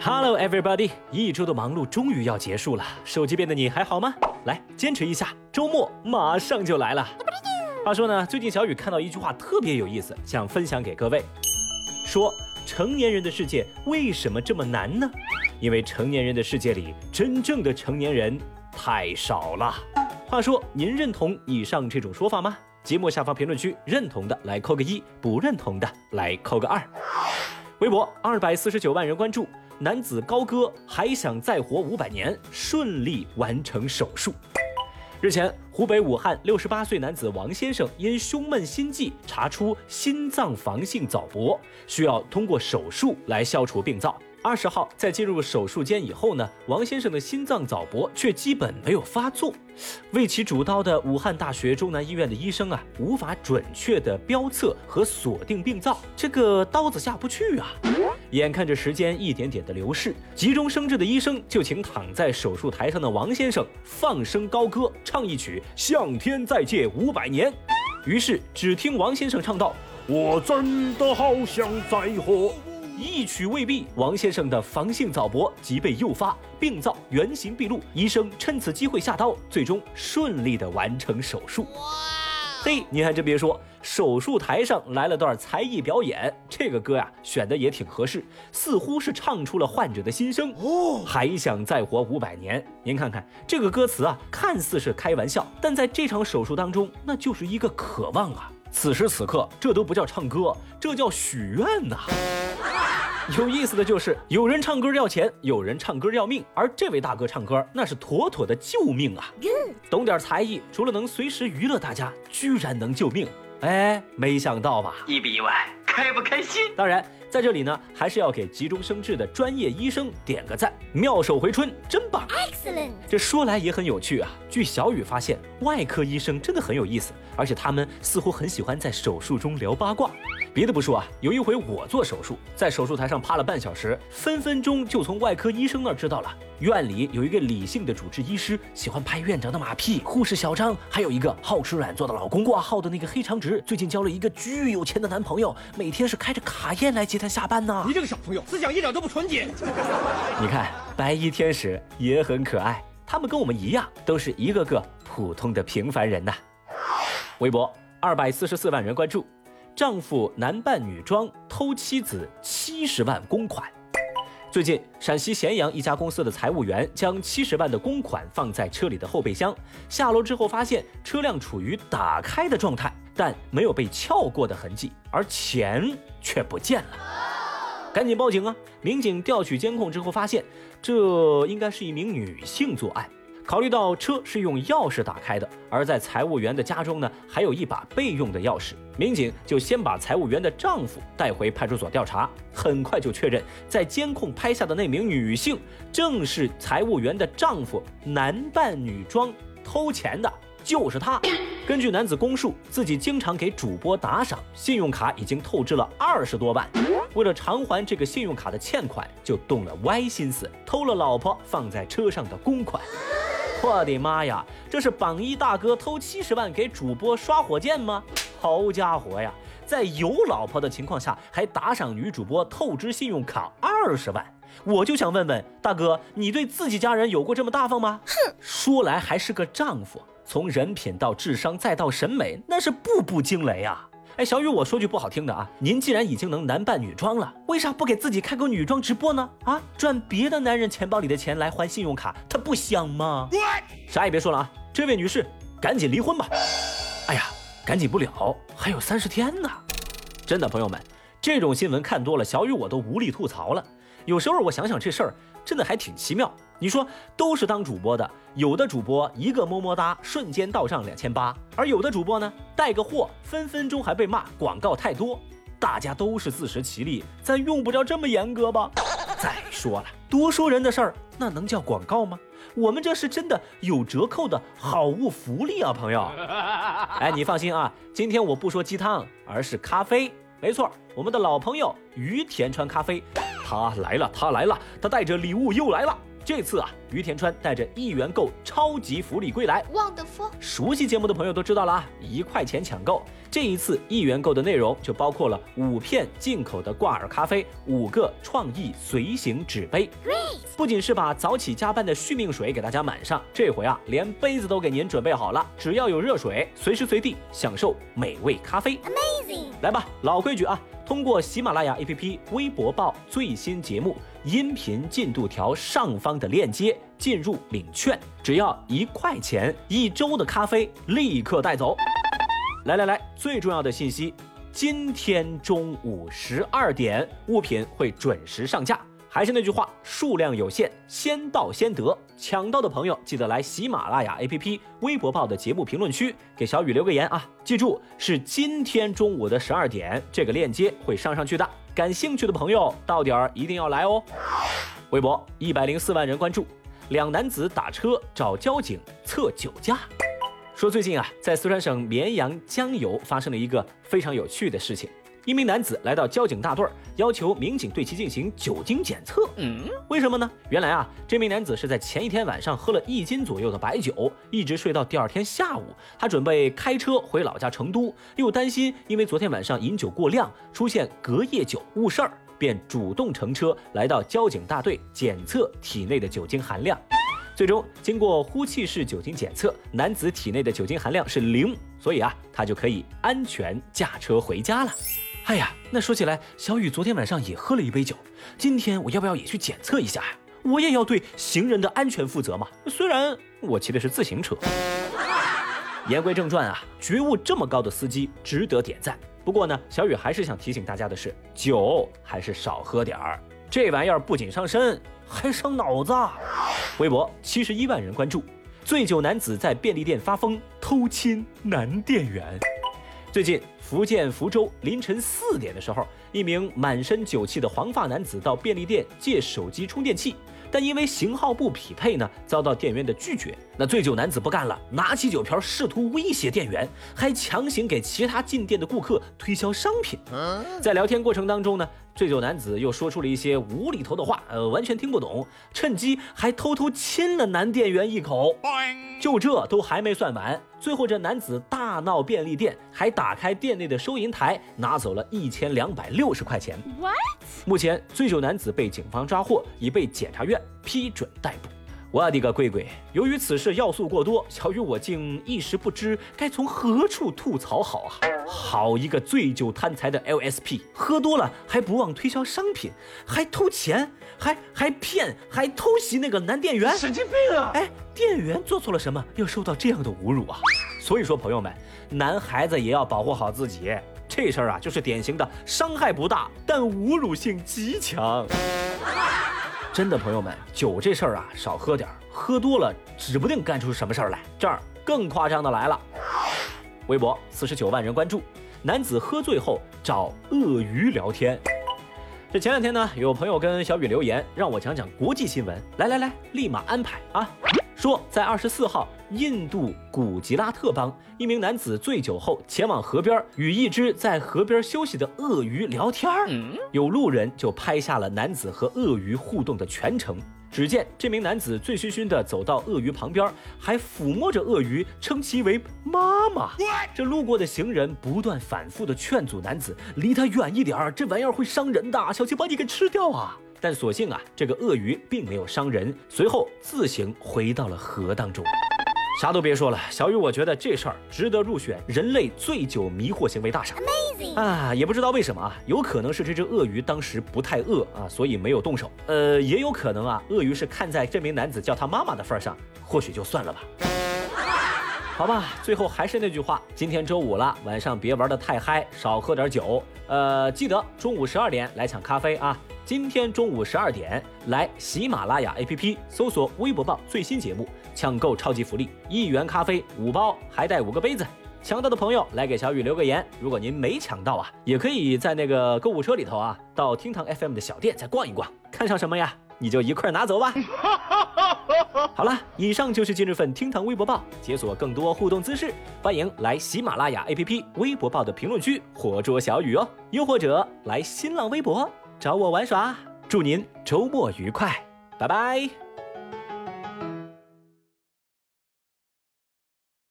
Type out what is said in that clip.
Hello everybody，一周的忙碌终于要结束了，手机边的你还好吗？来，坚持一下，周末马上就来了。话说呢，最近小雨看到一句话特别有意思，想分享给各位，说成年人的世界为什么这么难呢？因为成年人的世界里，真正的成年人太少了。话说，您认同以上这种说法吗？节目下方评论区认同的来扣个一，不认同的来扣个二。微博二百四十九万人关注，男子高歌还想再活五百年，顺利完成手术。日前，湖北武汉六十八岁男子王先生因胸闷心悸查出心脏房性早搏，需要通过手术来消除病灶。二十号在进入手术间以后呢，王先生的心脏早搏却基本没有发作。为其主刀的武汉大学中南医院的医生啊，无法准确的标测和锁定病灶，这个刀子下不去啊。眼看着时间一点点的流逝，急中生智的医生就请躺在手术台上的王先生放声高歌，唱一曲《向天再借五百年》。于是只听王先生唱道：“我真的好想再活。一曲未毕，王先生的房性早搏即被诱发，病灶原形毕露。医生趁此机会下刀，最终顺利的完成手术。嘿，您还真别说，手术台上来了段才艺表演，这个歌呀选的也挺合适，似乎是唱出了患者的心声。哦，还想再活五百年？您看看这个歌词啊，看似是开玩笑，但在这场手术当中，那就是一个渴望啊。此时此刻，这都不叫唱歌，这叫许愿呐、有意思的就是，有人唱歌要钱，有人唱歌要命，而这位大哥唱歌那是妥妥的救命啊！懂点才艺，除了能随时娱乐大家，居然能救命！哎，没想到吧？意不意外，开不开心？当然，在这里呢，还是要给急中生智的专业医生点个赞，妙手回春，真棒！Excellent，这说来也很有趣啊。据小雨发现，外科医生真的很有意思，而且他们似乎很喜欢在手术中聊八卦。别的不说啊，有一回我做手术，在手术台上趴了半小时，分分钟就从外科医生那儿知道了，院里有一个理性的主治医师，喜欢拍院长的马屁；护士小张，还有一个好吃懒做的老公挂号的那个黑长直，最近交了一个巨有钱的男朋友，每天是开着卡宴来接她下班呢。你这个小朋友思想一点都不纯洁。你看，白衣天使也很可爱，他们跟我们一样，都是一个个普通的平凡人呐。微博二百四十四万人关注，丈夫男扮女装偷妻子七十万公款。最近，陕西咸阳一家公司的财务员将七十万的公款放在车里的后备箱，下楼之后发现车辆处于打开的状态，但没有被撬过的痕迹，而钱却不见了。赶紧报警啊！民警调取监控之后发现，这应该是一名女性作案。考虑到车是用钥匙打开的，而在财务员的家中呢，还有一把备用的钥匙，民警就先把财务员的丈夫带回派出所调查。很快就确认，在监控拍下的那名女性，正是财务员的丈夫男扮女装偷钱的，就是他。根据男子供述，自己经常给主播打赏，信用卡已经透支了二十多万。为了偿还这个信用卡的欠款，就动了歪心思，偷了老婆放在车上的公款。我的妈呀，这是榜一大哥偷七十万给主播刷火箭吗？好家伙呀，在有老婆的情况下还打赏女主播透支信用卡二十万，我就想问问大哥，你对自己家人有过这么大方吗？哼，说来还是个丈夫。从人品到智商再到审美，那是步步惊雷啊！哎，小雨，我说句不好听的啊，您既然已经能男扮女装了，为啥不给自己开个女装直播呢？啊，赚别的男人钱包里的钱来还信用卡，它不香吗？啥也别说了啊，这位女士，赶紧离婚吧！哎呀，赶紧不了，还有三十天呢。真的，朋友们，这种新闻看多了，小雨我都无力吐槽了。有时候我想想这事儿，真的还挺奇妙。你说都是当主播的，有的主播一个么么哒，瞬间到账两千八，而有的主播呢，带个货分分钟还被骂广告太多。大家都是自食其力，咱用不着这么严格吧？再说了，多说人的事儿，那能叫广告吗？我们这是真的有折扣的好物福利啊，朋友。哎，你放心啊，今天我不说鸡汤，而是咖啡。没错，我们的老朋友于田川咖啡，他来了，他来了，他带着礼物又来了。这次啊，于田川带着一元购超级福利归来。旺的福，熟悉节目的朋友都知道了啊，一块钱抢购。这一次一元购的内容就包括了五片进口的挂耳咖啡，五个创意随行纸杯。不仅是把早起加班的续命水给大家满上，这回啊，连杯子都给您准备好了，只要有热水，随时随地享受美味咖啡。Amazing！来吧，老规矩啊，通过喜马拉雅 APP 微博报最新节目音频进度条上方的链接进入领券，只要一块钱，一周的咖啡立刻带走。来来来，最重要的信息，今天中午十二点，物品会准时上架。还是那句话，数量有限，先到先得。抢到的朋友记得来喜马拉雅 APP 微博报的节目评论区给小雨留个言啊！记住，是今天中午的十二点，这个链接会上上去的。感兴趣的朋友到点儿一定要来哦。微博一百零四万人关注，两男子打车找交警测酒驾。说最近啊，在四川省绵阳江油发生了一个非常有趣的事情。一名男子来到交警大队，要求民警对其进行酒精检测。嗯，为什么呢？原来啊，这名男子是在前一天晚上喝了一斤左右的白酒，一直睡到第二天下午。他准备开车回老家成都，又担心因为昨天晚上饮酒过量，出现隔夜酒误事儿，便主动乘车来到交警大队检测体内的酒精含量。最终，经过呼气式酒精检测，男子体内的酒精含量是零，所以啊，他就可以安全驾车回家了。哎呀，那说起来，小雨昨天晚上也喝了一杯酒，今天我要不要也去检测一下呀？我也要对行人的安全负责嘛。虽然我骑的是自行车。言归正传啊，觉悟这么高的司机值得点赞。不过呢，小雨还是想提醒大家的是，酒还是少喝点儿，这玩意儿不仅伤身。还伤脑子！微博七十一万人关注，醉酒男子在便利店发疯偷亲男店员。最近，福建福州凌晨四点的时候，一名满身酒气的黄发男子到便利店借手机充电器。但因为型号不匹配呢，遭到店员的拒绝。那醉酒男子不干了，拿起酒瓢试图威胁店员，还强行给其他进店的顾客推销商品。在聊天过程当中呢，醉酒男子又说出了一些无厘头的话，呃，完全听不懂，趁机还偷偷亲了男店员一口。就这都还没算完，最后这男子大闹便利店，还打开店内的收银台，拿走了一千两百六十块钱。What？目前醉酒男子被警方抓获，已被检察院批准逮捕。我的个乖乖！由于此事要素过多，小雨我竟一时不知该从何处吐槽好啊！好一个醉酒贪财的 LSP，喝多了还不忘推销商品，还偷钱，还还骗，还偷袭那个男店员，神经病啊！哎，店员做错了什么，要受到这样的侮辱啊？所以说，朋友们，男孩子也要保护好自己。这事儿啊，就是典型的伤害不大，但侮辱性极强。真的，朋友们，酒这事儿啊，少喝点儿，喝多了指不定干出什么事儿来。这儿更夸张的来了，微博四十九万人关注，男子喝醉后找鳄鱼聊天。这前两天呢，有朋友跟小雨留言，让我讲讲国际新闻。来来来，立马安排啊！说在二十四号，印度古吉拉特邦一名男子醉酒后前往河边，与一只在河边休息的鳄鱼聊天儿。有路人就拍下了男子和鳄鱼互动的全程。只见这名男子醉醺醺地走到鳄鱼旁边，还抚摸着鳄鱼，称其为妈妈。这路过的行人不断反复地劝阻男子离他远一点儿，这玩意儿会伤人的，小心把你给吃掉啊！但所幸啊，这个鳄鱼并没有伤人，随后自行回到了河当中。啥都别说了，小雨，我觉得这事儿值得入选人类醉酒迷惑行为大赏。啊，也不知道为什么啊，有可能是这只鳄鱼当时不太饿啊，所以没有动手。呃，也有可能啊，鳄鱼是看在这名男子叫他妈妈的份上，或许就算了吧。好吧，最后还是那句话，今天周五了，晚上别玩的太嗨，少喝点酒。呃，记得中午十二点来抢咖啡啊。今天中午十二点来喜马拉雅 APP 搜索微博报最新节目，抢购超级福利，一元咖啡五包，还带五个杯子。抢到的朋友来给小雨留个言。如果您没抢到啊，也可以在那个购物车里头啊，到厅堂 FM 的小店再逛一逛，看上什么呀，你就一块拿走吧。好了，以上就是今日份厅堂微博报，解锁更多互动姿势，欢迎来喜马拉雅 APP 微博报的评论区活捉小雨哦，又或者来新浪微博。找我玩耍，祝您周末愉快，拜拜。